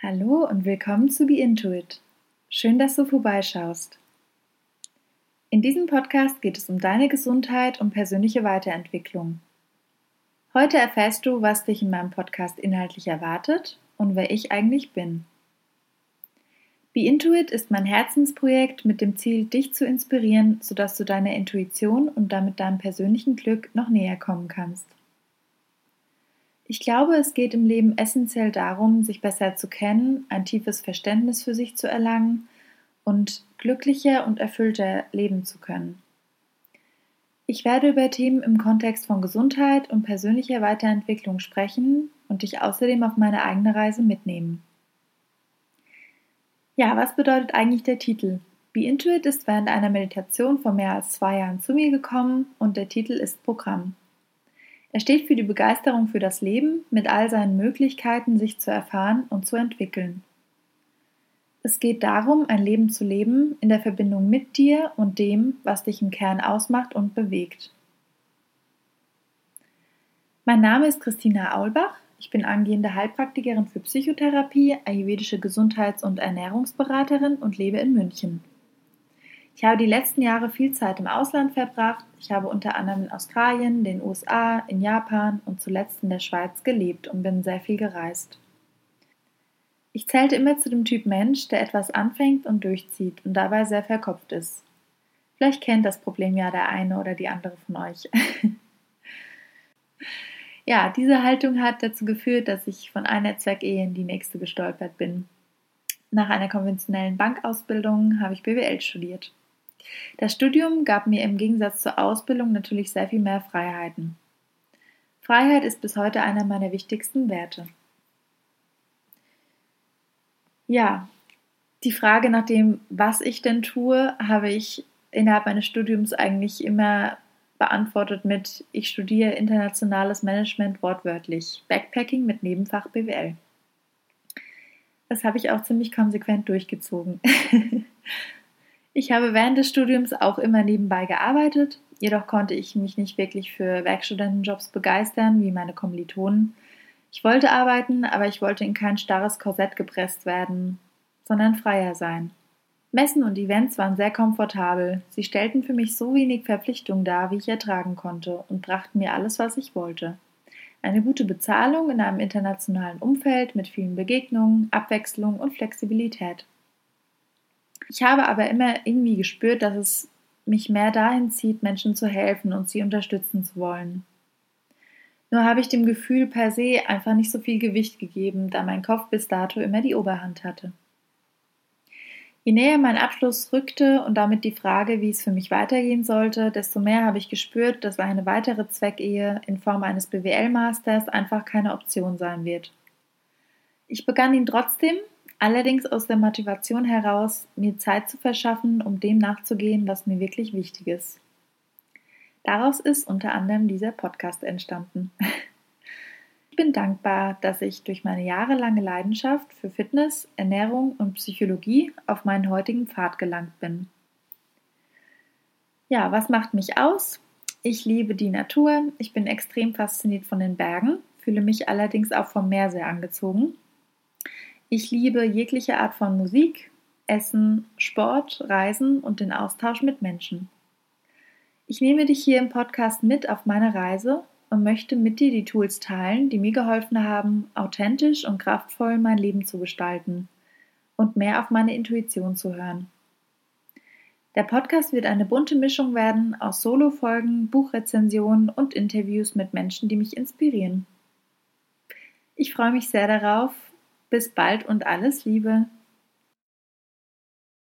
Hallo und willkommen zu Be Intuit. Schön, dass du vorbeischaust. In diesem Podcast geht es um deine Gesundheit und persönliche Weiterentwicklung. Heute erfährst du, was dich in meinem Podcast inhaltlich erwartet und wer ich eigentlich bin. Be Intuit ist mein Herzensprojekt mit dem Ziel, dich zu inspirieren, sodass du deiner Intuition und damit deinem persönlichen Glück noch näher kommen kannst. Ich glaube, es geht im Leben essentiell darum, sich besser zu kennen, ein tiefes Verständnis für sich zu erlangen und glücklicher und erfüllter leben zu können. Ich werde über Themen im Kontext von Gesundheit und persönlicher Weiterentwicklung sprechen und dich außerdem auf meine eigene Reise mitnehmen. Ja, was bedeutet eigentlich der Titel? Be Intuit ist während einer Meditation vor mehr als zwei Jahren zu mir gekommen und der Titel ist Programm. Er steht für die Begeisterung für das Leben mit all seinen Möglichkeiten, sich zu erfahren und zu entwickeln. Es geht darum, ein Leben zu leben in der Verbindung mit dir und dem, was dich im Kern ausmacht und bewegt. Mein Name ist Christina Aulbach. Ich bin angehende Heilpraktikerin für Psychotherapie, ayurvedische Gesundheits- und Ernährungsberaterin und lebe in München. Ich habe die letzten Jahre viel Zeit im Ausland verbracht. Ich habe unter anderem in Australien, den USA, in Japan und zuletzt in der Schweiz gelebt und bin sehr viel gereist. Ich zählte immer zu dem Typ Mensch, der etwas anfängt und durchzieht und dabei sehr verkopft ist. Vielleicht kennt das Problem ja der eine oder die andere von euch. ja, diese Haltung hat dazu geführt, dass ich von einer Zweckehe in die nächste gestolpert bin. Nach einer konventionellen Bankausbildung habe ich BWL studiert. Das Studium gab mir im Gegensatz zur Ausbildung natürlich sehr viel mehr Freiheiten. Freiheit ist bis heute einer meiner wichtigsten Werte. Ja, die Frage nach dem, was ich denn tue, habe ich innerhalb meines Studiums eigentlich immer beantwortet mit, ich studiere internationales Management wortwörtlich, Backpacking mit Nebenfach BWL. Das habe ich auch ziemlich konsequent durchgezogen. Ich habe während des Studiums auch immer nebenbei gearbeitet, jedoch konnte ich mich nicht wirklich für Werkstudentenjobs begeistern, wie meine Kommilitonen. Ich wollte arbeiten, aber ich wollte in kein starres Korsett gepresst werden, sondern freier sein. Messen und Events waren sehr komfortabel. Sie stellten für mich so wenig Verpflichtung dar, wie ich ertragen konnte, und brachten mir alles, was ich wollte. Eine gute Bezahlung in einem internationalen Umfeld mit vielen Begegnungen, Abwechslung und Flexibilität. Ich habe aber immer irgendwie gespürt, dass es mich mehr dahin zieht, Menschen zu helfen und sie unterstützen zu wollen. Nur habe ich dem Gefühl per se einfach nicht so viel Gewicht gegeben, da mein Kopf bis dato immer die Oberhand hatte. Je näher mein Abschluss rückte und damit die Frage, wie es für mich weitergehen sollte, desto mehr habe ich gespürt, dass eine weitere Zweckehe in Form eines BWL-Masters einfach keine Option sein wird. Ich begann ihn trotzdem, Allerdings aus der Motivation heraus, mir Zeit zu verschaffen, um dem nachzugehen, was mir wirklich wichtig ist. Daraus ist unter anderem dieser Podcast entstanden. Ich bin dankbar, dass ich durch meine jahrelange Leidenschaft für Fitness, Ernährung und Psychologie auf meinen heutigen Pfad gelangt bin. Ja, was macht mich aus? Ich liebe die Natur, ich bin extrem fasziniert von den Bergen, fühle mich allerdings auch vom Meer sehr angezogen ich liebe jegliche Art von Musik, Essen, Sport, Reisen und den Austausch mit Menschen. Ich nehme dich hier im Podcast mit auf meine Reise und möchte mit dir die Tools teilen, die mir geholfen haben, authentisch und kraftvoll mein Leben zu gestalten und mehr auf meine Intuition zu hören. Der Podcast wird eine bunte Mischung werden aus Solo-Folgen, Buchrezensionen und Interviews mit Menschen, die mich inspirieren. Ich freue mich sehr darauf, bis bald und alles Liebe.